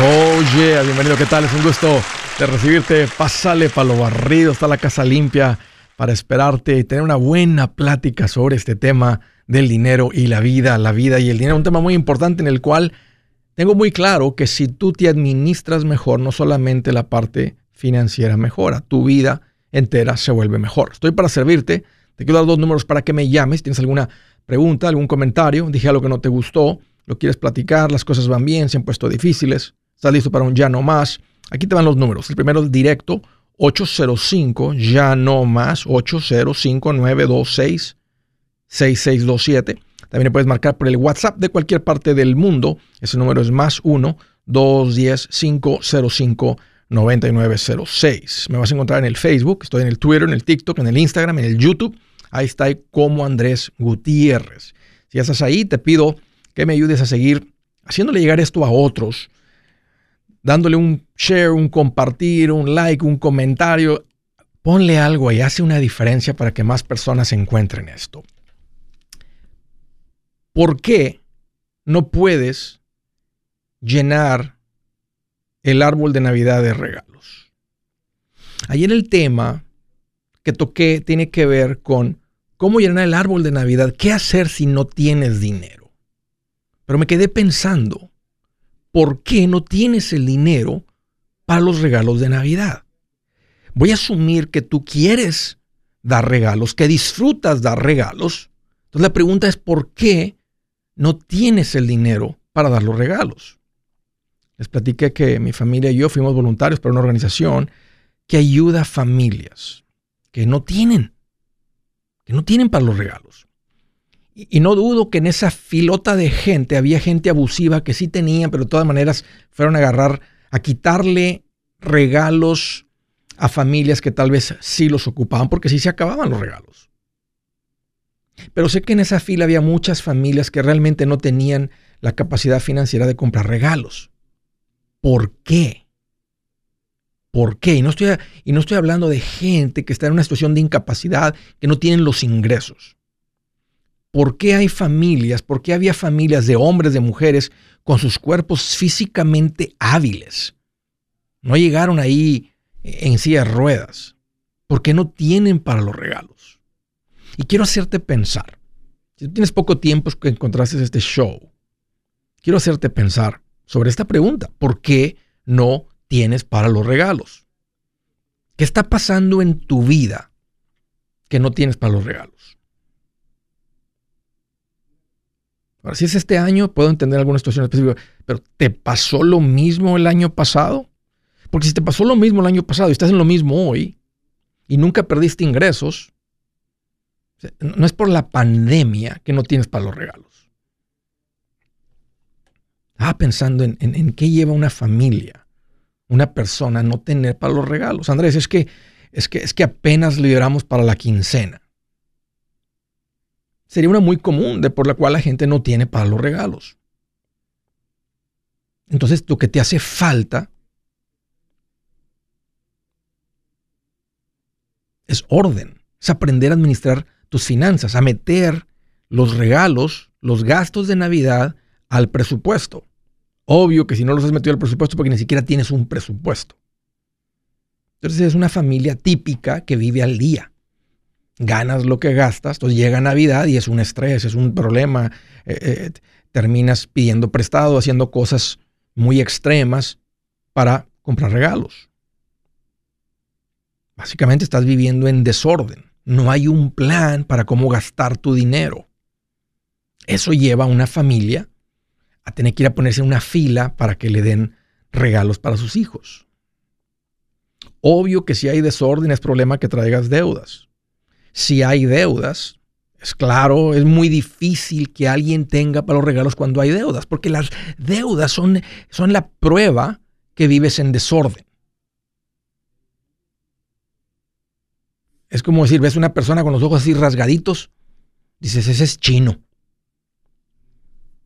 Oye, bienvenido, ¿qué tal? Es un gusto de recibirte. Pásale para lo barrido, está la casa limpia para esperarte y tener una buena plática sobre este tema del dinero y la vida, la vida y el dinero. Un tema muy importante en el cual tengo muy claro que si tú te administras mejor, no solamente la parte financiera mejora, tu vida entera se vuelve mejor. Estoy para servirte. Te quiero dar dos números para que me llames. Si tienes alguna pregunta, algún comentario, dije algo que no te gustó, lo quieres platicar, las cosas van bien, se han puesto difíciles ¿Estás listo para un ya no más? Aquí te van los números. El primero es directo, 805, ya no más, 805-926-6627. También puedes marcar por el WhatsApp de cualquier parte del mundo. Ese número es más 1-210-505-9906. Me vas a encontrar en el Facebook, estoy en el Twitter, en el TikTok, en el Instagram, en el YouTube. Ahí está como Andrés Gutiérrez. Si ya estás ahí, te pido que me ayudes a seguir haciéndole llegar esto a otros dándole un share, un compartir, un like, un comentario. Ponle algo y hace una diferencia para que más personas encuentren esto. ¿Por qué no puedes llenar el árbol de Navidad de regalos? en el tema que toqué tiene que ver con cómo llenar el árbol de Navidad, qué hacer si no tienes dinero. Pero me quedé pensando, por qué no tienes el dinero para los regalos de Navidad. Voy a asumir que tú quieres dar regalos, que disfrutas dar regalos. Entonces la pregunta es por qué no tienes el dinero para dar los regalos. Les platiqué que mi familia y yo fuimos voluntarios para una organización que ayuda a familias que no tienen, que no tienen para los regalos. Y, no dudo que en esa filota de gente había gente abusiva que sí tenían, pero de todas maneras fueron a agarrar, a quitarle regalos a familias que tal vez sí los ocupaban, porque sí se acababan los regalos. Pero sé que en esa fila había muchas familias que realmente no tenían la capacidad financiera de comprar regalos. ¿Por qué? ¿Por qué? Y no, estoy, y no estoy hablando de gente que está en una situación de incapacidad, que no tienen los ingresos. ¿Por qué hay familias, por qué había familias de hombres, de mujeres, con sus cuerpos físicamente hábiles? No llegaron ahí en silla de ruedas. ¿Por qué no tienen para los regalos? Y quiero hacerte pensar. Si tú tienes poco tiempo que encontraste este show, quiero hacerte pensar sobre esta pregunta. ¿Por qué no tienes para los regalos? ¿Qué está pasando en tu vida que no tienes para los regalos? Ahora, si es este año, puedo entender alguna situación específica, pero ¿te pasó lo mismo el año pasado? Porque si te pasó lo mismo el año pasado y estás en lo mismo hoy y nunca perdiste ingresos, no es por la pandemia que no tienes para los regalos. Ah, pensando en, en qué lleva una familia, una persona no tener para los regalos. Andrés, es que, es que, es que apenas lideramos para la quincena sería una muy común de por la cual la gente no tiene para los regalos. Entonces, lo que te hace falta es orden, es aprender a administrar tus finanzas, a meter los regalos, los gastos de Navidad al presupuesto. Obvio que si no los has metido al presupuesto porque ni siquiera tienes un presupuesto. Entonces es una familia típica que vive al día ganas lo que gastas, entonces llega Navidad y es un estrés, es un problema, eh, eh, terminas pidiendo prestado, haciendo cosas muy extremas para comprar regalos. Básicamente estás viviendo en desorden, no hay un plan para cómo gastar tu dinero. Eso lleva a una familia a tener que ir a ponerse en una fila para que le den regalos para sus hijos. Obvio que si hay desorden es problema que traigas deudas si hay deudas, es claro, es muy difícil que alguien tenga para los regalos cuando hay deudas, porque las deudas son, son la prueba que vives en desorden. Es como decir, ves una persona con los ojos así rasgaditos, dices, ese es chino.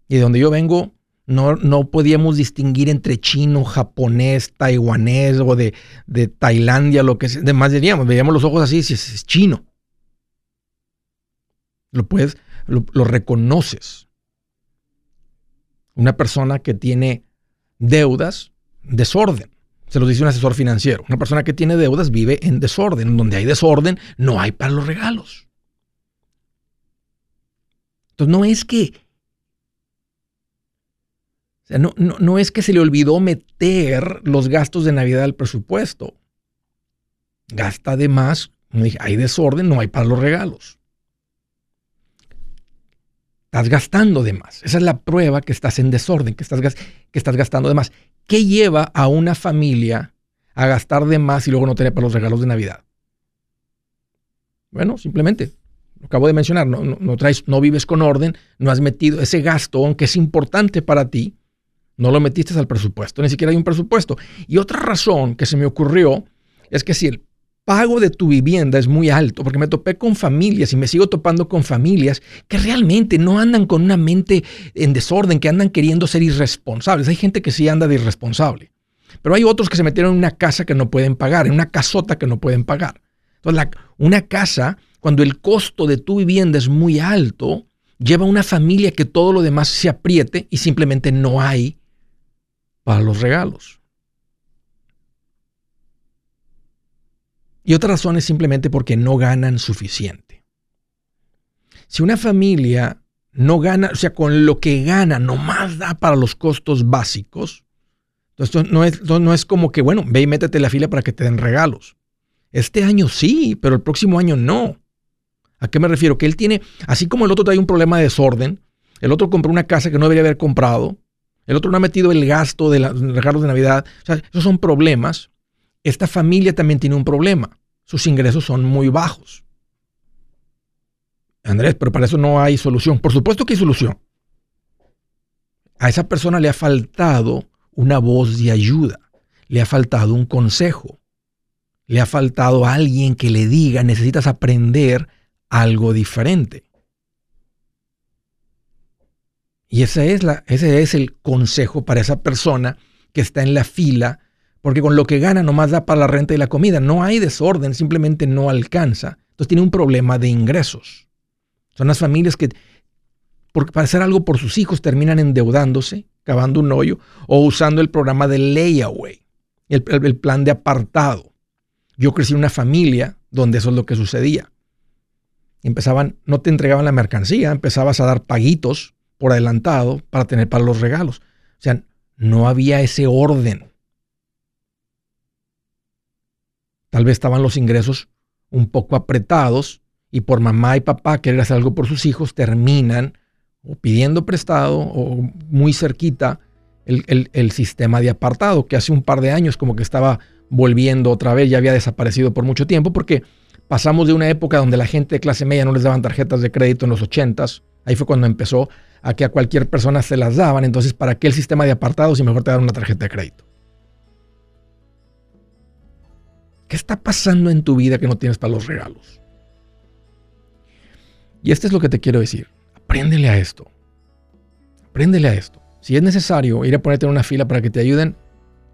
Y de donde yo vengo, no, no podíamos distinguir entre chino, japonés, taiwanés o de, de Tailandia, lo que sea. Además diríamos, veíamos los ojos así, dices, es chino. Lo puedes, lo, reconoces. Una persona que tiene deudas desorden. Se lo dice un asesor financiero. Una persona que tiene deudas vive en desorden. Donde hay desorden, no hay para los regalos. Entonces no es que... no, no es que se le olvidó meter los gastos de Navidad al presupuesto. Gasta de más. Hay desorden, no hay para los regalos. Estás gastando de más. Esa es la prueba que estás en desorden, que estás, que estás gastando de más. ¿Qué lleva a una familia a gastar de más y luego no tener para los regalos de Navidad? Bueno, simplemente, lo acabo de mencionar, no, no, traes, no vives con orden, no has metido ese gasto, aunque es importante para ti, no lo metiste al presupuesto, ni siquiera hay un presupuesto. Y otra razón que se me ocurrió es que si el pago de tu vivienda es muy alto, porque me topé con familias y me sigo topando con familias que realmente no andan con una mente en desorden, que andan queriendo ser irresponsables. Hay gente que sí anda de irresponsable, pero hay otros que se metieron en una casa que no pueden pagar, en una casota que no pueden pagar. Entonces, una casa, cuando el costo de tu vivienda es muy alto, lleva a una familia que todo lo demás se apriete y simplemente no hay para los regalos. Y otra razón es simplemente porque no ganan suficiente. Si una familia no gana, o sea, con lo que gana nomás da para los costos básicos, entonces no es, no es como que, bueno, ve y métete en la fila para que te den regalos. Este año sí, pero el próximo año no. ¿A qué me refiero? Que él tiene, así como el otro trae un problema de desorden, el otro compró una casa que no debería haber comprado, el otro no ha metido el gasto de los regalos de Navidad, o sea, esos son problemas esta familia también tiene un problema. Sus ingresos son muy bajos. Andrés, pero para eso no hay solución. Por supuesto que hay solución. A esa persona le ha faltado una voz de ayuda, le ha faltado un consejo, le ha faltado alguien que le diga, necesitas aprender algo diferente. Y ese es, la, ese es el consejo para esa persona que está en la fila porque con lo que gana nomás da para la renta y la comida. No hay desorden, simplemente no alcanza. Entonces tiene un problema de ingresos. Son las familias que para hacer algo por sus hijos terminan endeudándose, cavando un hoyo o usando el programa de layaway, el, el plan de apartado. Yo crecí en una familia donde eso es lo que sucedía. Empezaban, no te entregaban la mercancía, empezabas a dar paguitos por adelantado para tener para los regalos. O sea, no había ese orden. Tal vez estaban los ingresos un poco apretados y por mamá y papá querer hacer algo por sus hijos terminan o pidiendo prestado o muy cerquita el, sistema de apartado que hace un par de años como que estaba volviendo otra vez, ya había desaparecido por mucho tiempo porque pasamos de una época donde la gente de clase media no les daban tarjetas de crédito en los 80s, ahí fue cuando empezó a que a cualquier persona se las daban, entonces ¿para qué el sistema de apartado si mejor te dan una tarjeta de crédito? ¿Qué está pasando en tu vida que no tienes para los regalos? Y esto es lo que te quiero decir. Apréndele a esto. Apréndele a esto. Si es necesario ir a ponerte en una fila para que te ayuden,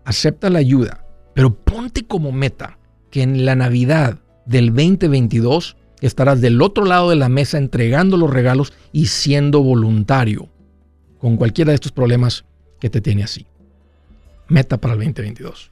acepta la ayuda. Pero ponte como meta que en la Navidad del 2022 estarás del otro lado de la mesa entregando los regalos y siendo voluntario con cualquiera de estos problemas que te tiene así. Meta para el 2022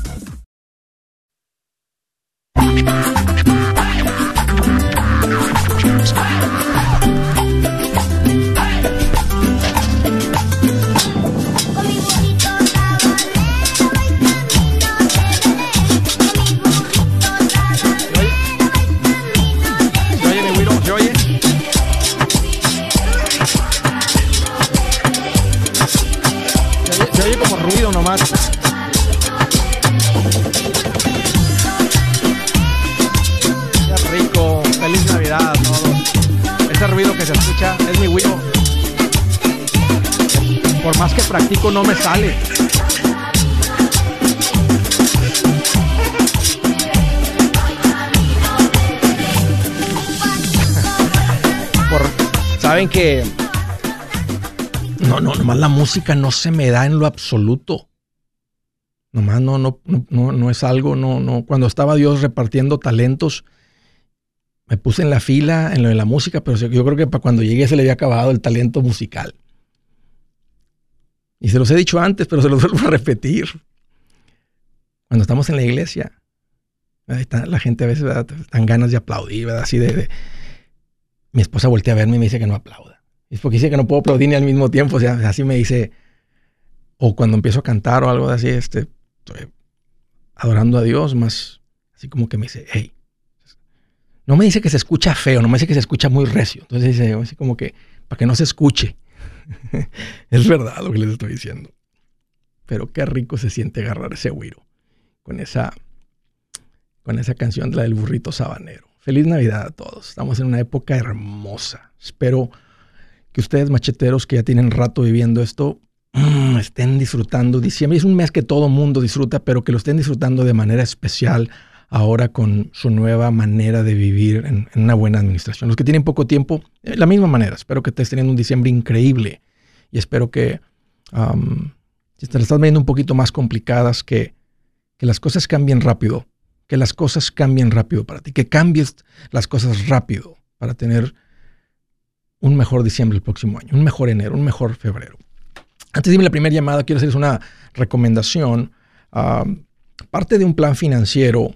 Bye. No me sale. Saben que no, no, nomás la música no se me da en lo absoluto. Nomás no, no, no, no es algo, no, no. Cuando estaba Dios repartiendo talentos, me puse en la fila en lo de la música, pero yo creo que para cuando llegué se le había acabado el talento musical. Y se los he dicho antes, pero se los vuelvo a repetir. Cuando estamos en la iglesia, la gente a veces dan ganas de aplaudir, ¿verdad? Así de, Mi esposa voltea a verme y me dice que no aplauda. Es porque dice que no puedo aplaudir ni al mismo tiempo. O sea, así me dice. O cuando empiezo a cantar o algo así, este, estoy adorando a Dios, más así como que me dice, hey. No me dice que se escucha feo, no me dice que se escucha muy recio. Entonces dice, así como que, para que no se escuche. es verdad lo que les estoy diciendo. Pero qué rico se siente agarrar ese güiro con esa, con esa canción la del burrito sabanero. Feliz Navidad a todos. Estamos en una época hermosa. Espero que ustedes, macheteros, que ya tienen rato viviendo esto, mm, estén disfrutando. Diciembre es un mes que todo mundo disfruta, pero que lo estén disfrutando de manera especial ahora con su nueva manera de vivir en, una buena administración. Los que tienen poco tiempo, de la misma manera. Espero que estés teniendo un diciembre increíble y espero que si te las estás viendo un poquito más complicadas, que, que las cosas cambien rápido, que las cosas cambien rápido para ti, que cambies las cosas rápido para tener un mejor diciembre el próximo año, un mejor enero, un mejor febrero. Antes de la primera llamada, quiero hacerles una recomendación. parte de un plan financiero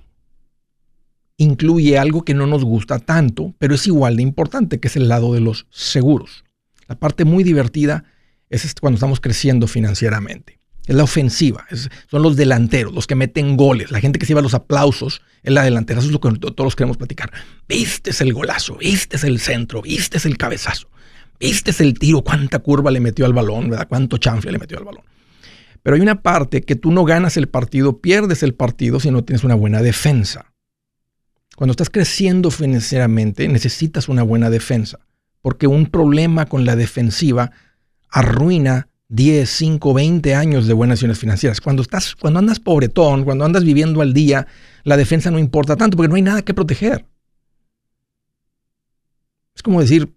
incluye algo que no nos gusta tanto, pero es igual de importante, que es el lado de los seguros. La parte muy divertida es cuando estamos creciendo financieramente. Es la ofensiva, son los delanteros, los que meten goles, la gente que se lleva los aplausos en la delantera. Eso es lo que todos queremos platicar. Viste el golazo, viste el centro, viste el cabezazo, viste el tiro, cuánta curva le metió al balón, ¿verdad? Cuánto chanfle le metió al balón. Pero hay una parte que tú no ganas el partido, pierdes el partido si no tienes una buena defensa. Cuando estás creciendo financieramente, necesitas una buena defensa, porque un problema con la defensiva arruina 10, 5, 20 años de buenas acciones financieras. Cuando, estás, cuando andas pobretón, cuando andas viviendo al día, la defensa no importa tanto porque no hay nada que proteger. Es como decir,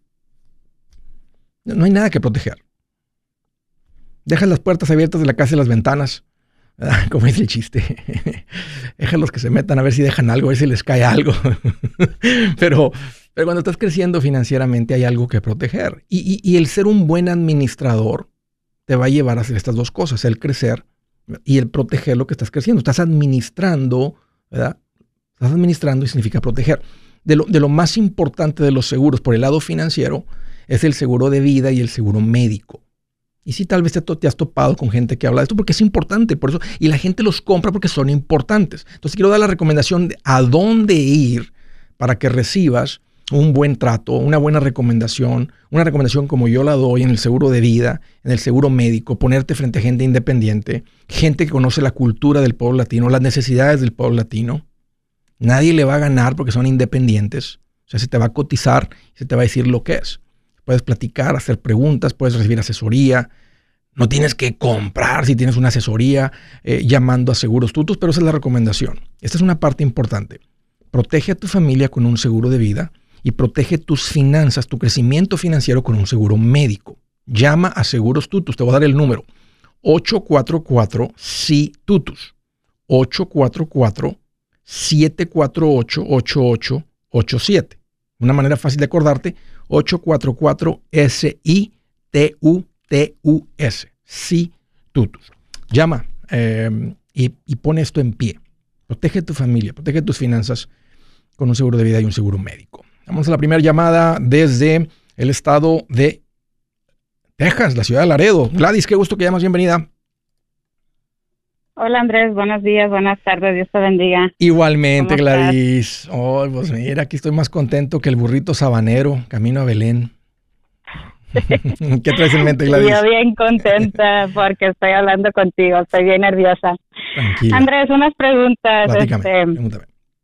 no hay nada que proteger. Dejas las puertas abiertas de la casa y las ventanas como es el chiste. Déjalos que se metan a ver si dejan algo, a ver si les cae algo. pero, pero cuando estás creciendo financieramente hay algo que proteger. Y, el ser un buen administrador te va a llevar a hacer estas dos cosas, el crecer y el proteger lo que estás creciendo. Estás administrando, ¿verdad? Estás administrando y significa proteger. De lo, de lo más importante de los seguros por el lado financiero es el seguro de vida y el seguro médico. Y sí, tal vez te, has topado con gente que habla de esto porque es importante, por eso, y la gente los compra porque son importantes. Entonces quiero dar la recomendación de a dónde ir para que recibas un buen trato, una buena recomendación, una recomendación como yo la doy en el seguro de vida, en el seguro médico, ponerte frente a gente independiente, gente que conoce la cultura del pueblo latino, las necesidades del pueblo latino. Nadie le va a ganar porque son independientes. O sea, se te va a cotizar se te va a decir lo que es. Puedes platicar, hacer preguntas, puedes recibir asesoría. No tienes que comprar si tienes una asesoría eh, llamando a seguros tutos, pero esa es la recomendación. Esta es una parte importante. Protege a tu familia con un seguro de vida y protege tus finanzas, tu crecimiento financiero con un seguro médico. Llama a Seguros Tutus. Te voy a dar el número. 844-SI-TUTUS. 844-748-8887. Una manera fácil de acordarte. 844-S-I-T-U-T-U-S. SI-TUTUS. Llama eh, y, y pone esto en pie. Protege tu familia, protege tus finanzas con un seguro de vida y un seguro médico. Vamos a la primera llamada desde el estado de Texas, la ciudad de Laredo. Gladys, qué gusto que llamas, bienvenida. Hola Andrés, buenos días, buenas tardes, Dios te bendiga. Igualmente, Gladys. Oh, pues mira, aquí estoy más contento que el burrito sabanero, camino a Belén. ¿Qué traes en mente, Gladys? Yo bien contenta porque estoy hablando contigo, estoy bien nerviosa. Tranquila. Andrés, unas preguntas. Este,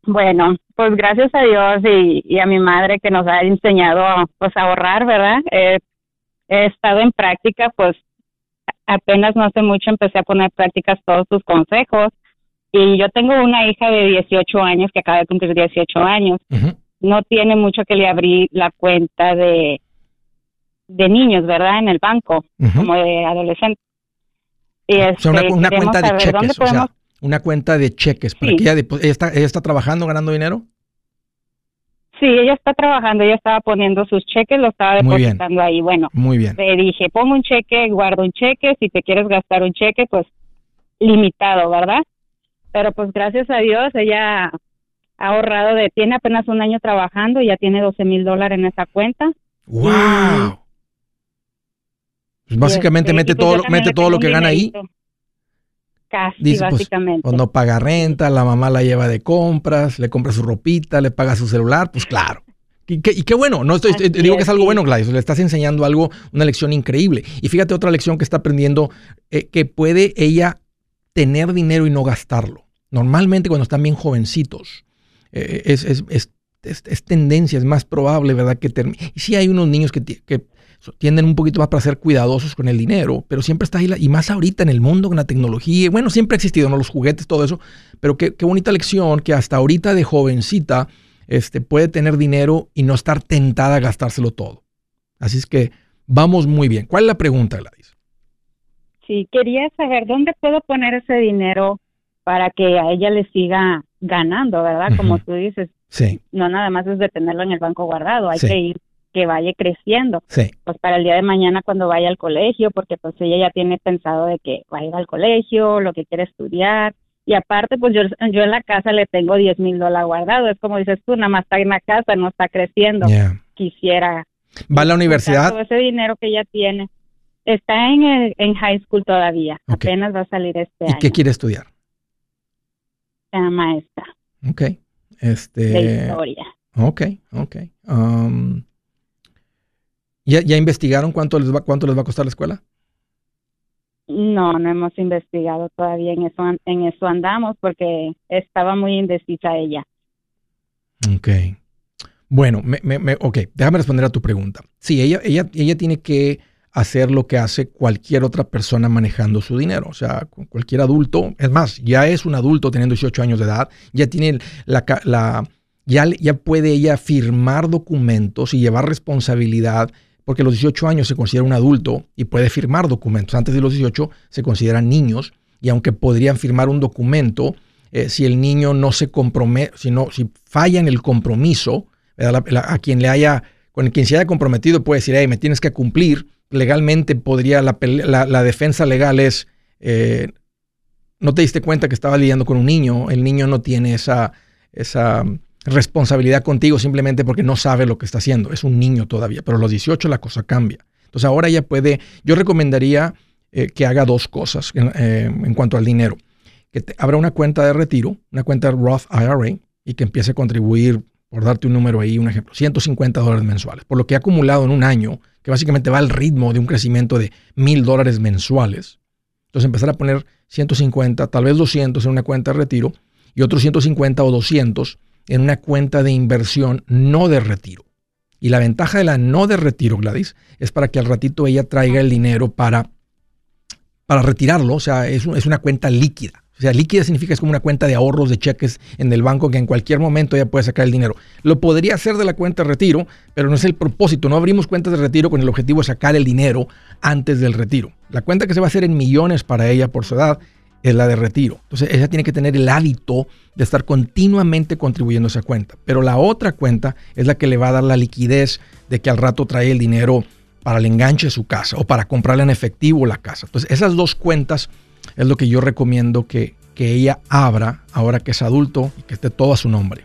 bueno, pues gracias a Dios y, a mi madre que nos ha enseñado pues a ahorrar, ¿verdad? he estado en práctica, pues apenas no hace mucho empecé a poner prácticas todos tus consejos y yo tengo una hija de 18 años que acaba de cumplir 18 años. No tiene mucho que le abrí la cuenta de de niños, ¿verdad? En el banco, como de adolescente. Y o sea, una, este, cuenta de cheques, o sea, una cuenta de cheques. Para que ella, está, ella está trabajando, ganando dinero. Sí, ella está trabajando, ella estaba poniendo sus cheques, lo estaba depositando ahí. Bueno, muy bien. Le dije, pongo un cheque, guardo un cheque, si te quieres gastar un cheque, pues limitado, ¿verdad? Pero pues gracias a Dios ella ha ahorrado de, tiene apenas un año trabajando, ya tiene 12 mil dólares en esa cuenta. ¡Wow! Pues básicamente mete, pues todo, mete todo lo que gana ahí. Casi, pues, básicamente. cuando paga renta, la mamá la lleva de compras, le compra su ropita, le paga su celular, pues claro. Y, qué bueno, no estoy, digo que es algo bueno, Gladys, le estás enseñando algo, una lección increíble. Y fíjate otra lección que está aprendiendo, eh, que puede ella tener dinero y no gastarlo. Normalmente cuando están bien jovencitos, eh, es, es, es, tendencia, es más probable, ¿verdad? Que y sí hay unos niños que, que tienden un poquito más para ser cuidadosos con el dinero, pero siempre está ahí, y más ahorita en el mundo con la tecnología, bueno, siempre ha existido, ¿no? Los juguetes, todo eso, pero qué, bonita lección que hasta ahorita de jovencita este, puede tener dinero y no estar tentada a gastárselo todo. Así es que vamos muy bien. ¿Cuál es la pregunta, Gladys? Sí, quería saber dónde puedo poner ese dinero para que a ella le siga ganando, ¿verdad? Como tú dices. Sí. No nada más es de tenerlo en el banco guardado, hay que ir que vaya creciendo. Sí. Pues para el día de mañana cuando vaya al colegio, porque pues ella ya tiene pensado de que va a ir al colegio, lo que quiere estudiar. Y aparte, pues yo, yo en la casa le tengo 10 mil dólares guardados. Es como dices tú, nada más está en la casa, no está creciendo. Quisiera. ¿Va a la universidad? Todo ese dinero que ella tiene. Está en, el, en high school todavía. Apenas va a salir este año. ¿Y qué quiere estudiar? maestra. Ok. Este... De historia. Ok, ok. Um, ¿Ya, investigaron cuánto les, va, cuánto les va a costar la escuela? No, no hemos investigado todavía en eso, en eso andamos porque estaba muy indecisa ella. Ok. Bueno, me, me, ok, déjame responder a tu pregunta. Sí, ella, ella, ella tiene que hacer lo que hace cualquier otra persona manejando su dinero. O sea, cualquier adulto, es más, ya es un adulto teniendo 18 años de edad, ya tiene la, la ya, ya puede ella firmar documentos y llevar responsabilidad porque a los 18 años se considera un adulto y puede firmar documentos. Antes de los 18 se consideran niños y aunque podrían firmar un documento, eh, si el niño no se compromete, si, si falla en el compromiso, a quien le haya, con quien se haya comprometido puede decir, hey, me tienes que cumplir, legalmente podría, la, la, defensa legal es, eh, no te diste cuenta que estaba lidiando con un niño, el niño no tiene esa, esa responsabilidad contigo simplemente porque no sabe lo que está haciendo. Es un niño todavía, pero a los 18 la cosa cambia. Entonces ahora ella puede, yo recomendaría eh, que haga dos cosas eh, en cuanto al dinero. Que abra una cuenta de retiro, una cuenta Roth IRA y que empiece a contribuir por darte un número ahí, un ejemplo, 150 dólares mensuales, por lo que ha acumulado en un año, que básicamente va al ritmo de un crecimiento de mil dólares mensuales. Entonces empezar a poner 150, tal vez 200 en una cuenta de retiro y otros 150 o 200 en una cuenta de inversión no de retiro. Y la ventaja de la no de retiro, Gladys, es para que al ratito ella traiga el dinero para, para retirarlo. O sea, es, es una cuenta líquida. O sea, líquida significa es como una cuenta de ahorros de cheques en el banco que en cualquier momento ella puede sacar el dinero. Lo podría hacer de la cuenta de retiro, pero no es el propósito. No abrimos cuentas de retiro con el objetivo de sacar el dinero antes del retiro. La cuenta que se va a hacer en millones para ella por su edad es la de retiro. Entonces ella tiene que tener el hábito de estar continuamente contribuyendo a esa cuenta. Pero la otra cuenta es la que le va a dar la liquidez de que al rato trae el dinero para el enganche de su casa o para comprarle en efectivo la casa. Entonces esas dos cuentas es lo que yo recomiendo que, que ella abra ahora que es adulto y que esté todo a su nombre.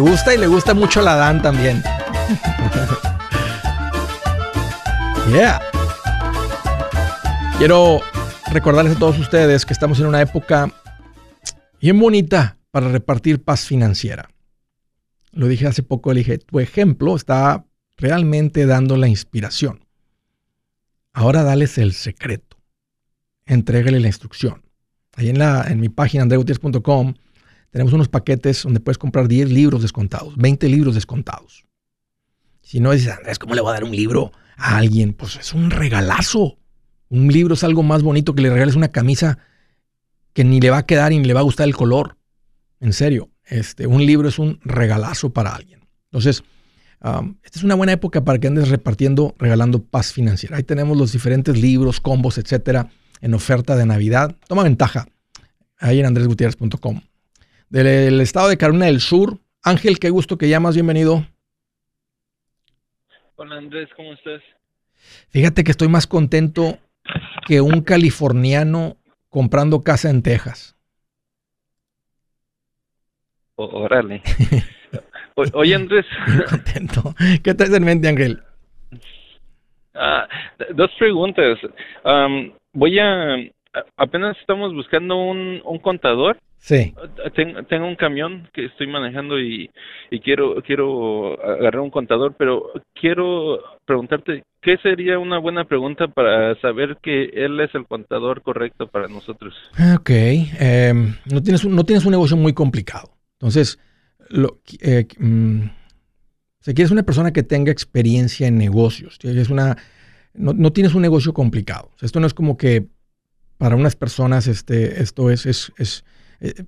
Gusta y le gusta mucho la Dan también. yeah. Quiero recordarles a todos ustedes que estamos en una época bien bonita para repartir paz financiera. Lo dije hace poco, le dije, tu ejemplo está realmente dando la inspiración. Ahora dales el secreto. Entrégale la instrucción. Ahí en, la, en mi página andreutiers.com tenemos unos paquetes donde puedes comprar 10 libros descontados, 20 libros descontados. Si no dices, Andrés, ¿cómo le voy a dar un libro a alguien? Pues es un regalazo. Un libro es algo más bonito que le regales una camisa que ni le va a quedar ni le va a gustar el color. En serio, este, un libro es un regalazo para alguien. Entonces, esta es una buena época para que andes repartiendo, regalando paz financiera. Ahí tenemos los diferentes libros, combos, etcétera, en oferta de Navidad. Toma ventaja ahí en andresgutierrez.com del estado de Carolina del Sur. Ángel, qué gusto que llamas, bienvenido. Hola Andrés, ¿cómo estás? Fíjate que estoy más contento que un californiano comprando casa en Texas. órale. oye Andrés. contento. ¿Qué te en mente, Ángel? Ah, dos preguntas. voy a... Apenas estamos buscando un, un contador Sí. tengo un camión que estoy manejando y, quiero quiero agarrar un contador, pero quiero preguntarte, ¿qué sería una buena pregunta para saber que él es el contador correcto para nosotros? Ok. Em, no, tienes un, no tienes un negocio muy complicado. Entonces, lo, eh, mm, si quieres una persona que tenga experiencia en negocios, es una, no, tienes un negocio complicado. esto no es como que para unas personas este, esto es, es, es eh,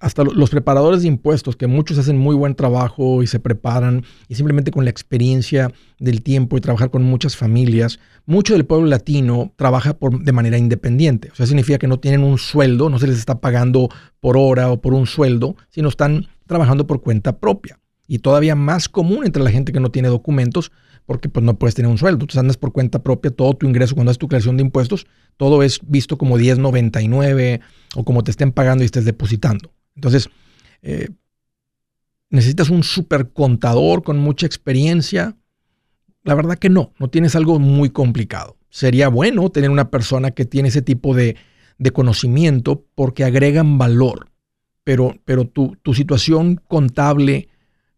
hasta los preparadores de impuestos, que muchos hacen muy buen trabajo y se preparan, y simplemente con la experiencia del tiempo y trabajar con muchas familias, mucho del pueblo latino trabaja por, de manera independiente. O sea, significa que no tienen un sueldo, no se les está pagando por hora o por un sueldo, sino están trabajando por cuenta propia. Y todavía más común entre la gente que no tiene documentos, porque pues no puedes tener un sueldo. Tú andas por cuenta propia, todo tu ingreso cuando haces tu creación de impuestos, todo es visto como 1099 o como te estén pagando y estés depositando. Entonces, eh, necesitas un super contador con mucha experiencia. La verdad que no, no tienes algo muy complicado. Sería bueno tener una persona que tiene ese tipo de, conocimiento porque agregan valor, pero, pero tu, tu situación contable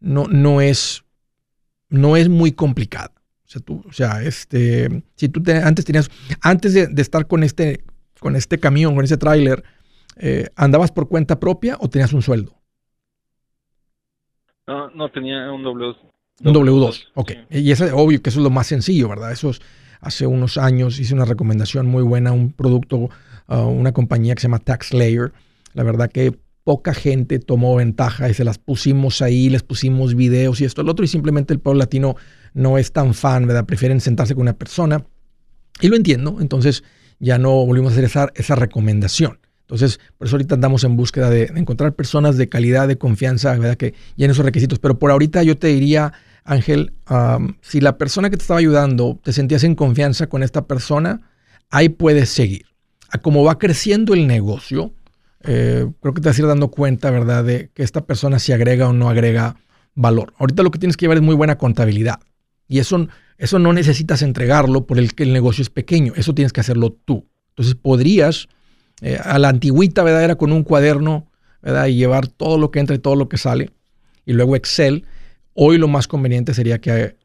no, no es no es muy complicada. O sea, tú, o sea, este, si tú antes tenías, antes de, estar con este, con este camión, con ese tráiler, eh, ¿andabas por cuenta propia o tenías un sueldo? No, no tenía un W2. Un W2, ok. Y es obvio que eso es lo más sencillo, ¿verdad? Eso es, hace unos años hice una recomendación muy buena, un producto, uh, una compañía que se llama TaxLayer. La verdad que poca gente tomó ventaja y se las pusimos ahí, les pusimos videos y esto, el otro, y simplemente el pueblo latino no es tan fan, ¿verdad? Prefieren sentarse con una persona. Y lo entiendo, entonces ya no volvimos a hacer esa, recomendación. Entonces, por eso ahorita andamos en búsqueda de, encontrar personas de calidad, de confianza, ¿verdad? Que llenen esos requisitos. Pero por ahorita yo te diría, Ángel, si la persona que te estaba ayudando te sentías en confianza con esta persona, ahí puedes seguir. A cómo va creciendo el negocio, eh, creo que te vas a ir dando cuenta, ¿verdad?, de que esta persona si agrega o no agrega valor. Ahorita lo que tienes que llevar es muy buena contabilidad. Y eso, eso no necesitas entregarlo por el que el negocio es pequeño. Eso tienes que hacerlo tú. Entonces podrías, eh, a la antigüita, ¿verdad?, era con un cuaderno, ¿verdad?, y llevar todo lo que entra y todo lo que sale. Y luego Excel. Hoy lo más conveniente sería que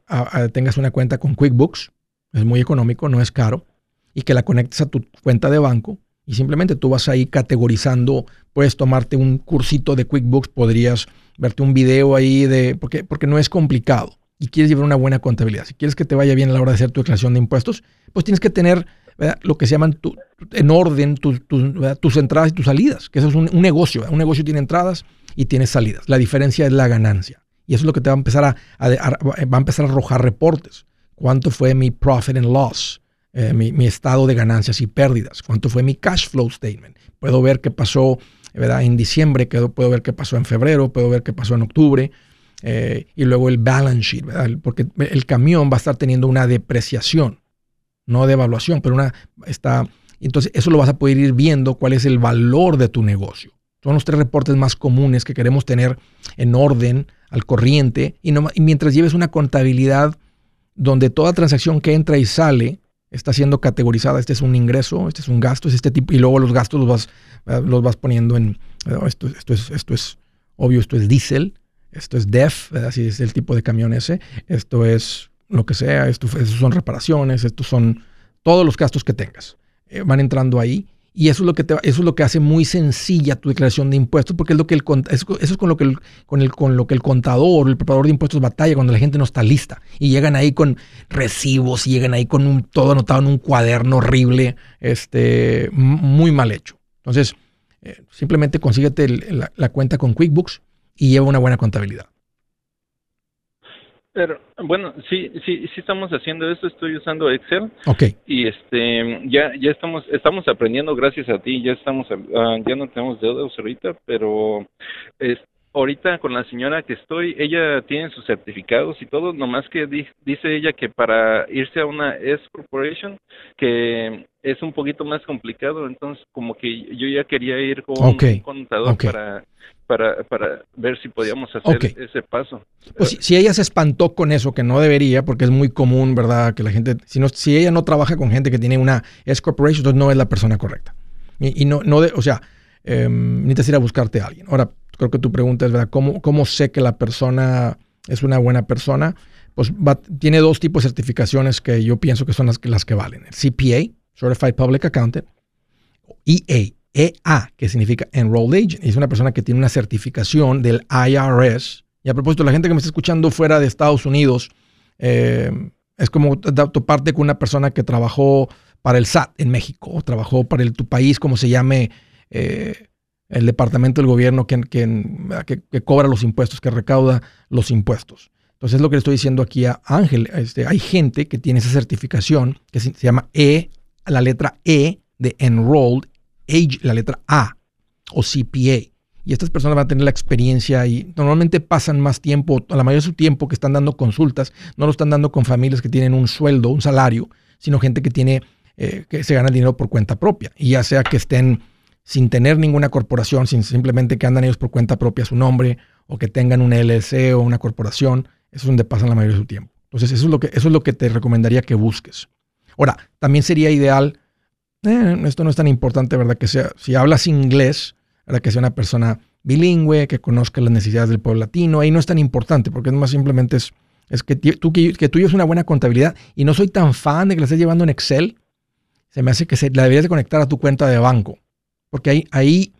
tengas una cuenta con QuickBooks. Es muy económico, no es caro. Y que la conectes a tu cuenta de banco y simplemente tú vas ahí categorizando, puedes tomarte un cursito de QuickBooks, podrías verte un video ahí de, porque, porque no es complicado y quieres llevar una buena contabilidad. Si quieres que te vaya bien a la hora de hacer tu declaración de impuestos, pues tienes que tener lo que se llaman en orden tus entradas y tus salidas, que eso es un, negocio. Un negocio tiene entradas y tiene salidas. La diferencia es la ganancia. Y eso es lo que te va a empezar a, va a empezar a arrojar reportes. ¿Cuánto fue mi profit and loss? Eh, mi, estado de ganancias y pérdidas, cuánto fue mi cash flow statement. Puedo ver qué pasó ¿verdad? en diciembre, puedo ver qué pasó en febrero, puedo ver qué pasó en octubre. Eh, y luego el balance sheet, porque el camión va a estar teniendo una depreciación, no de evaluación, pero una está. Entonces, eso lo vas a poder ir viendo cuál es el valor de tu negocio. Son los tres reportes más comunes que queremos tener en orden, al corriente, y mientras lleves una contabilidad donde toda transacción que entra y sale está siendo categorizada. Este es un ingreso, este es un gasto, es este tipo, y luego los gastos los vas, eh, los vas poniendo en, eh, esto, esto, es, esto es obvio, esto es diésel, esto es DEF, así es el tipo de camión ese, esto es lo que sea, esto, son reparaciones, estos son todos los gastos que tengas. Eh, van entrando ahí y eso es lo que te, eso es lo que hace muy sencilla tu declaración de impuestos, porque es lo que el, eso es con lo que el, con, el, con lo que el contador, el preparador de impuestos batalla cuando la gente no está lista. Y llegan ahí con recibos, y llegan ahí con un, todo anotado en un cuaderno horrible, este, muy mal hecho. Entonces, eh, simplemente consíguete la cuenta con QuickBooks y lleva una buena contabilidad. Pero bueno, sí, sí, sí estamos haciendo esto. Estoy usando Excel. Ok. Y este, ya, ya estamos, estamos aprendiendo gracias a ti. Ya estamos, ah, ya no tenemos deudas ahorita, pero es, ahorita con la señora que estoy, ella tiene sus certificados y todo. Nomás que dice ella que para irse a una S corporation que es un poquito más complicado. Entonces, como que yo ya quería ir con un contador para para, para ver si podíamos hacer ese paso. Pues si, ella se espantó con eso, que no debería, porque es muy común, ¿verdad? Que la gente, si, no, si ella no trabaja con gente que tiene una S Corporation, entonces no es la persona correcta. Y, no, no de, o sea, eh, necesitas ir a buscarte a alguien. Ahora, creo que tu pregunta es, ¿verdad? ¿Cómo, cómo sé que la persona es una buena persona? Pues tiene dos tipos de certificaciones que yo pienso que son las, las que valen. El CPA, Certified Public Accountant, EA, EA, que significa Enrolled Agent. Es una persona que tiene una certificación del IRS. Y a propósito, la gente que me está escuchando fuera de Estados Unidos, eh, es como toparte con una persona que trabajó para el SAT en México, o trabajó para el, tu país, como se llame eh, el departamento del gobierno que, que, cobra los impuestos, que recauda los impuestos. Entonces es lo que le estoy diciendo aquí a Ángel. Este, hay gente que tiene esa certificación que se, llama E, la letra E de Enrolled age, la letra A o CPA. Y estas personas van a tener la experiencia y normalmente pasan más tiempo, la mayoría de su tiempo que están dando consultas, no lo están dando con familias que tienen un sueldo, un salario, sino gente que tiene, eh, que se gana dinero por cuenta propia. Y ya sea que estén sin tener ninguna corporación, sin simplemente que andan ellos por cuenta propia su nombre, o que tengan una LLC o una corporación, eso es donde pasan la mayoría de su tiempo. Entonces, eso es lo que, eso es lo que te recomendaría que busques. Ahora, también sería ideal eh, esto no es tan importante, ¿verdad? Que sea, si hablas inglés, ¿verdad? Que sea una persona bilingüe, que conozca las necesidades del pueblo latino, ahí no es tan importante, porque es más simplemente es, Es que tú, que, tú una buena contabilidad y no soy tan fan de que la estés llevando en Excel. Se me hace que se, la deberías de conectar a tu cuenta de banco. Porque ahí, ahí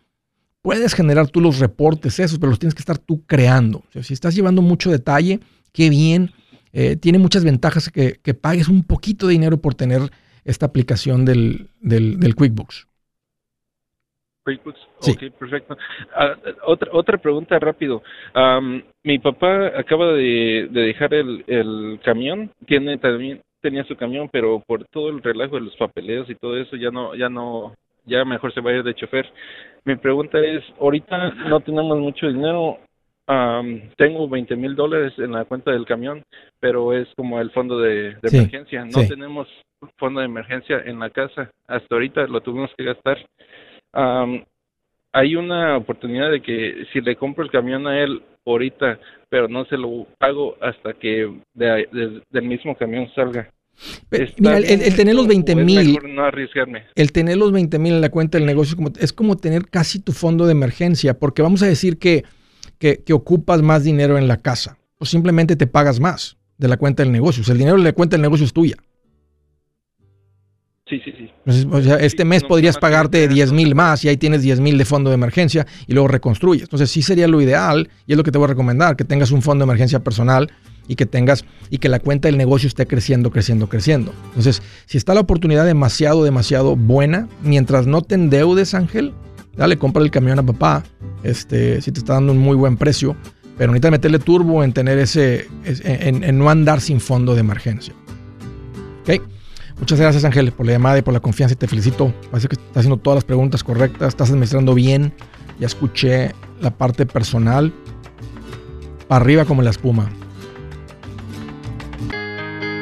puedes generar tú los reportes esos, pero los tienes que estar tú creando. si estás llevando mucho detalle, qué bien. Eh, tiene muchas ventajas que, que, pagues un poquito de dinero por tener esta aplicación del, del, QuickBooks. QuickBooks, sí. ok, perfecto. Ah, otra, otra pregunta rápido. mi papá acaba de, dejar el, el, camión, tiene también tenía su camión, pero por todo el relajo de los papeleos y todo eso ya no ya no ya mejor se va a ir de chofer. Mi pregunta es, ahorita no tenemos mucho dinero, tengo 20 mil dólares en la cuenta del camión, pero es como el fondo de, emergencia. No tenemos fondo de emergencia en la casa. Hasta ahorita lo tuvimos que gastar. hay una oportunidad de que si le compro el camión a él ahorita, pero no se lo pago hasta que del mismo camión salga. Mira, el, tener los 20 mil, el tener los 20 mil en la cuenta del negocio es como, es como tener casi tu fondo de emergencia, porque vamos a decir que que, ocupas más dinero en la casa o simplemente te pagas más de la cuenta del negocio. O sea, el dinero de la cuenta del negocio es tuya. Sí, sí, sí. o sea, este mes podrías pagarte 10 mil más y ahí tienes 10 mil de fondo de emergencia y luego reconstruyes. Entonces sí sería lo ideal y es lo que te voy a recomendar, que tengas un fondo de emergencia personal y que tengas y que la cuenta del negocio esté creciendo, creciendo, creciendo. Entonces, si está la oportunidad demasiado, demasiado buena, mientras no te endeudes, Ángel, dale, compra el camión a papá, este, si te está dando un muy buen precio, pero necesitas meterle turbo en tener ese, en, no andar sin fondo de emergencia. ¿Ok? Muchas gracias Ángel por la llamada y por la confianza y te felicito. Parece que estás haciendo todas las preguntas correctas, estás administrando bien. Ya escuché la parte personal. Para arriba como la espuma.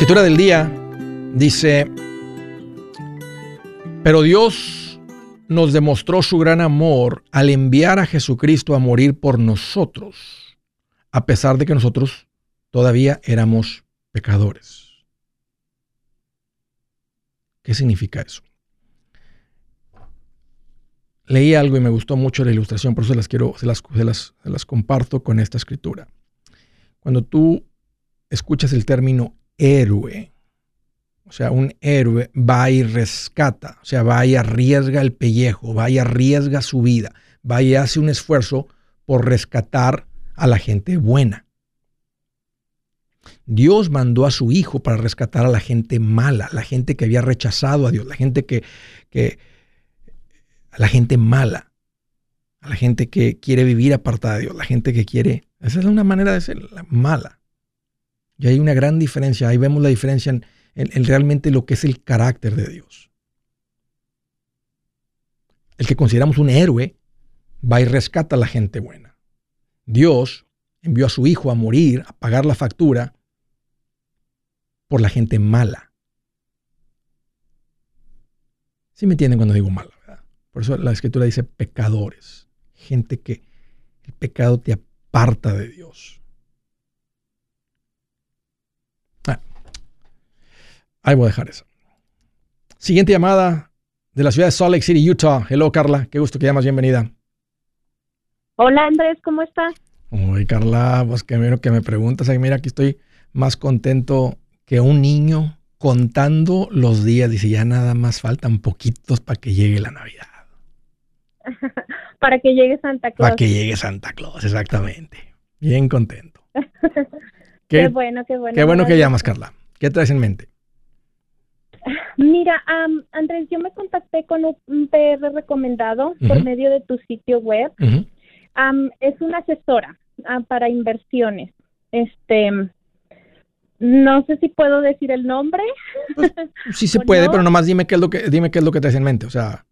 Escritura del día dice, pero Dios nos demostró su gran amor al enviar a Jesucristo a morir por nosotros, a pesar de que nosotros todavía éramos pecadores. ¿Qué significa eso? Leí algo y me gustó mucho la ilustración, por eso las quiero, se las, se las comparto con esta escritura. Cuando tú escuchas el término héroe. O sea, un héroe va y rescata, o sea, va y arriesga el pellejo, va y arriesga su vida, va y hace un esfuerzo por rescatar a la gente buena. Dios mandó a su Hijo para rescatar a la gente mala, la gente que había rechazado a Dios, la gente que, que a la gente mala, a la gente que quiere vivir apartada de Dios, la gente que quiere, esa es una manera de ser mala. Y hay una gran diferencia. Ahí vemos la diferencia en, realmente lo que es el carácter de Dios. El que consideramos un héroe va y rescata a la gente buena. Dios envió a su hijo a morir, a pagar la factura por la gente mala. ¿Sí me entienden cuando digo mala? ¿verdad? Por eso la escritura dice pecadores. Gente que el pecado te aparta de Dios. Ahí voy a dejar eso. Siguiente llamada de la ciudad de Salt Lake City, Utah. Hello, Carla. Qué gusto que llamas. Bienvenida. Hola, Andrés. ¿Cómo estás? Uy, Carla, pues que miro que me preguntas. Mira, aquí estoy más contento que un niño contando los días. Dice, ya nada más faltan poquitos para que llegue la Navidad. para que llegue Santa Claus. Para que llegue Santa Claus, exactamente. Bien contento. qué, bueno, qué bueno. Qué bueno que llamas, Carla. ¿Qué traes en mente? Mira, Andrés, yo me contacté con un PR recomendado por medio de tu sitio web. es una asesora ah, para inversiones. Este, no sé si puedo decir el nombre. Pues, sí se puede, pero nomás dime qué es lo que dime qué es lo que traes en mente, o sea.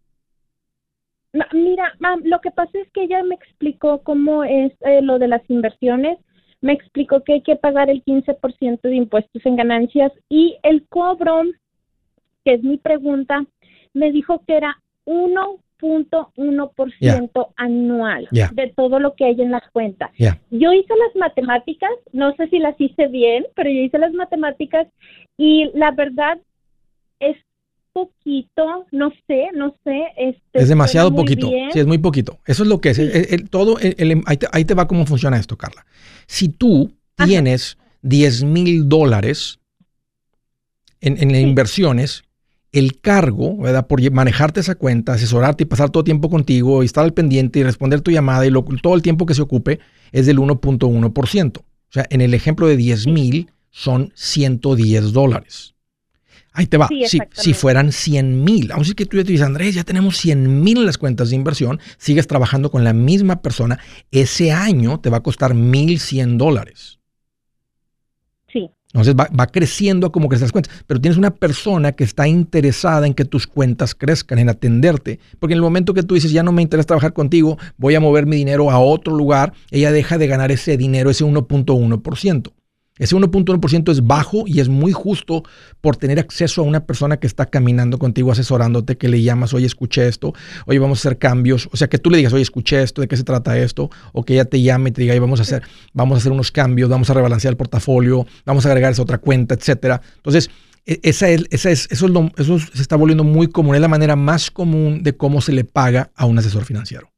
Mira, lo que pasa es que ella me explicó cómo es eh, lo de las inversiones. Me explicó que hay que pagar el 15% de impuestos en ganancias y el cobro que es mi pregunta, me dijo que era 1.1% anual de todo lo que hay en las cuentas. Yo hice las matemáticas, no sé si las hice bien, pero yo hice las matemáticas y la verdad es poquito, no sé, no sé. Este, es demasiado poquito, sí, es muy poquito. Eso es lo que es. todo, ahí, te, va cómo funciona esto, Carla. Si tú tienes 10 mil dólares en, en inversiones, el cargo, ¿verdad? Por manejarte esa cuenta, asesorarte y pasar todo el tiempo contigo y estar al pendiente y responder tu llamada y todo el tiempo que se ocupe es del 1.1%. O sea, en el ejemplo de 10 mil son 110 dólares. Ahí te va. si, fueran 100 mil, vamos a decir que tú ya te dices, Andrés, ya tenemos 100 mil en las cuentas de inversión, sigues trabajando con la misma persona, ese año te va a costar 1.100 dólares. Entonces va, creciendo a como crecen las cuentas. Pero tienes una persona que está interesada en que tus cuentas crezcan, en atenderte. Porque en el momento que tú dices, ya no me interesa trabajar contigo, voy a mover mi dinero a otro lugar, ella deja de ganar ese dinero, ese 1.1%. Ese 1.1% es bajo y es muy justo por tener acceso a una persona que está caminando contigo, asesorándote, que le llamas, oye, escuché esto, oye, vamos a hacer cambios. O sea, que tú le digas, oye, escuché esto, de qué se trata esto, o que ella te llame y te diga, oye, vamos a hacer, vamos a hacer unos cambios, vamos a rebalancear el portafolio, vamos a agregar esa otra cuenta, etcétera. Entonces, e, esa es, esa es, eso, es eso se está volviendo muy común, es la manera más común de cómo se le paga a un asesor financiero.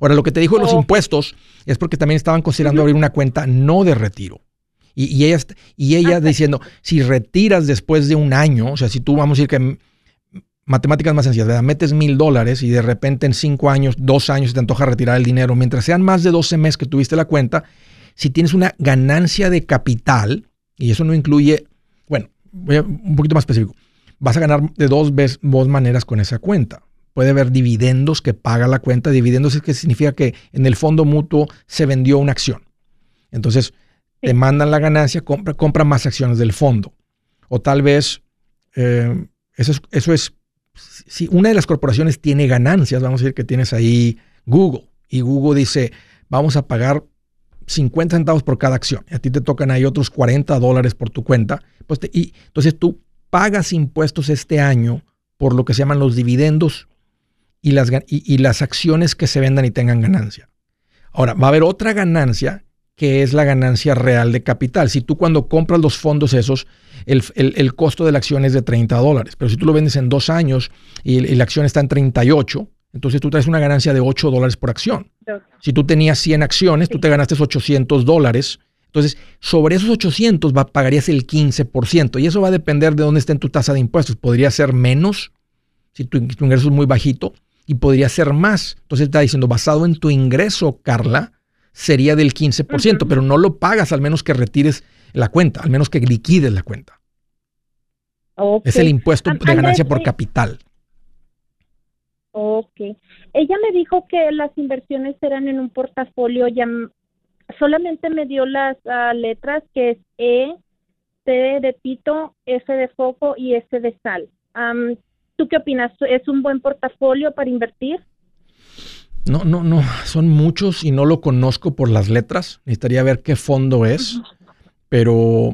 Ahora, lo que te dijo de los impuestos es porque también estaban considerando abrir una cuenta no de retiro. Y, ella, y ella diciendo, si retiras después de un año, o sea, si tú vamos a decir que matemáticas más sencillas, ¿verdad? metes mil dólares y de repente en cinco años, dos años te antoja retirar el dinero, mientras sean más de 12 meses que tuviste la cuenta, si tienes una ganancia de capital, y eso no incluye, bueno, voy a, un poquito más específico, vas a ganar de dos, veces, dos maneras con esa cuenta. Puede haber dividendos que paga la cuenta. Dividendos es que significa que en el fondo mutuo se vendió una acción. Entonces, te mandan la ganancia, compra, compra más acciones del fondo. O tal vez, eh, eso es, eso es, si una de las corporaciones tiene ganancias, vamos a decir que tienes ahí Google, y Google dice, vamos a pagar 50 centavos por cada acción, y a ti te tocan ahí otros 40 dólares por tu cuenta, pues y entonces tú pagas impuestos este año por lo que se llaman los dividendos y las, y las acciones que se vendan y tengan ganancia. Ahora, va a haber otra ganancia que es la ganancia real de capital. Si tú cuando compras los fondos esos, el, costo de la acción es de 30 dólares, pero si tú lo vendes en dos años y, la acción está en 38, entonces tú traes una ganancia de 8 dólares por acción. Si tú tenías 100 acciones, tú te ganaste 800 dólares. Entonces, sobre esos 800 va, pagarías el 15%. Y eso va a depender de dónde esté en tu tasa de impuestos. Podría ser menos si tu, tu ingreso es muy bajito y podría ser más. Entonces está diciendo, basado en tu ingreso, Carla, sería del 15%, pero no lo pagas al menos que retires la cuenta, al menos que liquides la cuenta. Es el impuesto de ganancia por capital. Ok. Ella me dijo que las inversiones eran en un portafolio, ya solamente me dio las ah, letras que es E, T de pito, F de foco y S de sal. ¿Tú qué opinas? ¿Es un buen portafolio para invertir? No, no, no, son muchos y no lo conozco por las letras. Necesitaría ver qué fondo es, pero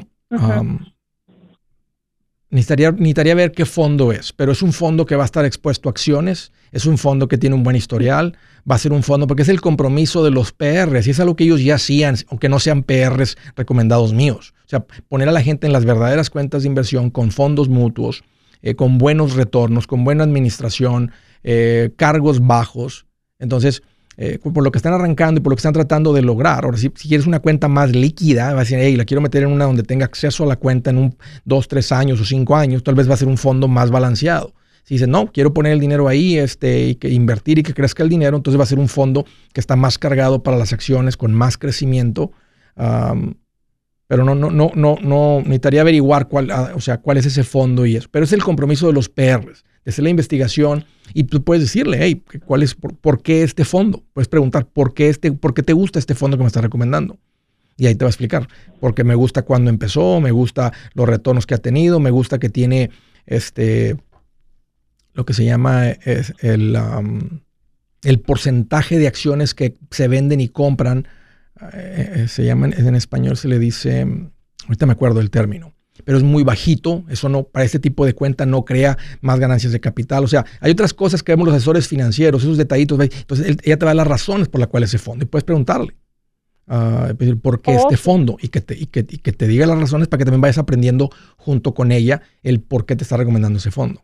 necesitaría, necesitaría ver qué fondo es. Pero es un fondo que va a estar expuesto a acciones, es un fondo que tiene un buen historial, va a ser un fondo, porque es el compromiso de los PRs y es algo que ellos ya hacían, aunque no sean PRs recomendados míos. O sea, poner a la gente en las verdaderas cuentas de inversión con fondos mutuos, eh, con buenos retornos, con buena administración, eh, cargos bajos entonces, eh, por lo que están arrancando y por lo que están tratando de lograr. Ahora, si, si quieres una cuenta más líquida, va a decir, hey, la quiero meter en una donde tenga acceso a la cuenta en un dos, tres años o cinco años, tal vez va a ser un fondo más balanceado. Si dices, no, quiero poner el dinero ahí este, y que invertir y que crezca el dinero, entonces va a ser un fondo que está más cargado para las acciones, con más crecimiento. Pero no, no, no, no, no, necesitaría averiguar cuál, ah, o sea, cuál es ese fondo y eso. Pero es el compromiso de los PRs, de hacer la investigación y tú puedes decirle, hey, ¿cuál es, por, qué este fondo? Puedes preguntar, ¿por qué, este, ¿por qué te gusta este fondo que me estás recomendando? Y ahí te va a explicar, porque me gusta cuando empezó, me gusta los retornos que ha tenido, me gusta que tiene este, lo que se llama el, el porcentaje de acciones que se venden y compran. Eh, eh, se llaman, en español se le dice, ahorita me acuerdo el término, pero es muy bajito. Eso no, para este tipo de cuenta no crea más ganancias de capital. O sea, hay otras cosas que vemos los asesores financieros, esos detallitos. Entonces, ella te da las razones por las cuales ese fondo y puedes preguntarle. Uh, por qué este fondo y que, te, y, que, y que te diga las razones para que también vayas aprendiendo junto con ella el por qué te está recomendando ese fondo.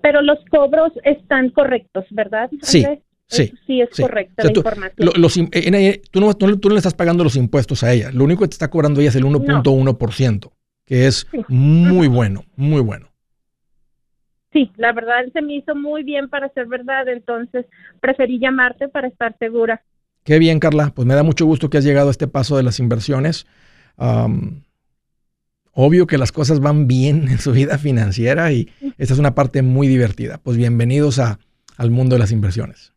Pero los cobros están correctos, ¿verdad? Sí. Sí, sí, es correcta la información. Eh, tú, no, tú, no, le estás pagando los impuestos a ella. Lo único que te está cobrando ella es el 1.1%, que es muy bueno, muy bueno. Sí, la verdad se me hizo muy bien para ser verdad, entonces preferí llamarte para estar segura. Qué bien, Carla. Pues me da mucho gusto que has llegado a este paso de las inversiones. Obvio que las cosas van bien en su vida financiera y esta es una parte muy divertida. Pues bienvenidos a, al mundo de las inversiones.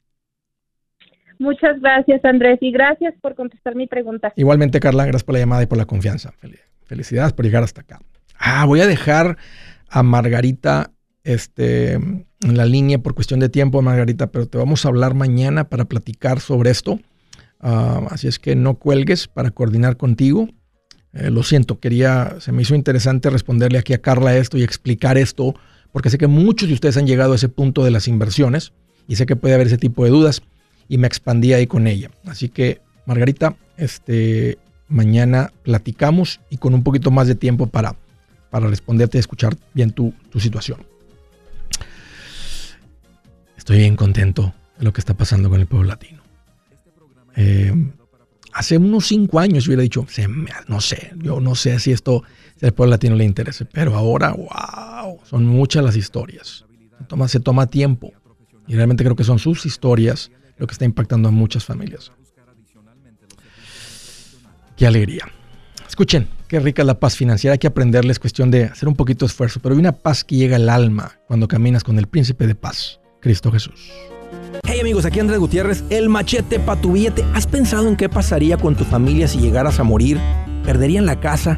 Muchas gracias, Andrés, y gracias por contestar mi pregunta. Igualmente, Carla, gracias por la llamada y por la confianza. Felicidades por llegar hasta acá. Ah, voy a dejar a Margarita este, en la línea por cuestión de tiempo, Margarita, pero te vamos a hablar mañana para platicar sobre esto. Ah, así es que no cuelgues para coordinar contigo. Eh, lo siento, quería, se me hizo interesante responderle aquí a Carla esto y explicar esto, porque sé que muchos de ustedes han llegado a ese punto de las inversiones y sé que puede haber ese tipo de dudas y me expandí ahí con ella. Así que, Margarita, este, mañana platicamos y con un poquito más de tiempo para, para responderte y escuchar bien tu, tu situación. Estoy bien contento de lo que está pasando con el pueblo latino. Eh, hace unos cinco años hubiera dicho, no sé, yo no sé si esto al pueblo latino le interese, pero ahora, wow, son muchas las historias. Se toma, se toma tiempo y realmente creo que son sus historias lo que está impactando a muchas familias. Qué alegría. Escuchen, qué rica es la paz financiera. Hay que aprenderles cuestión de hacer un poquito de esfuerzo, pero hay una paz que llega al alma cuando caminas con el príncipe de paz, Cristo Jesús. Hey amigos, aquí Andrés Gutiérrez, el machete para tu billete. ¿Has pensado en qué pasaría con tu familia si llegaras a morir? ¿Perderían la casa?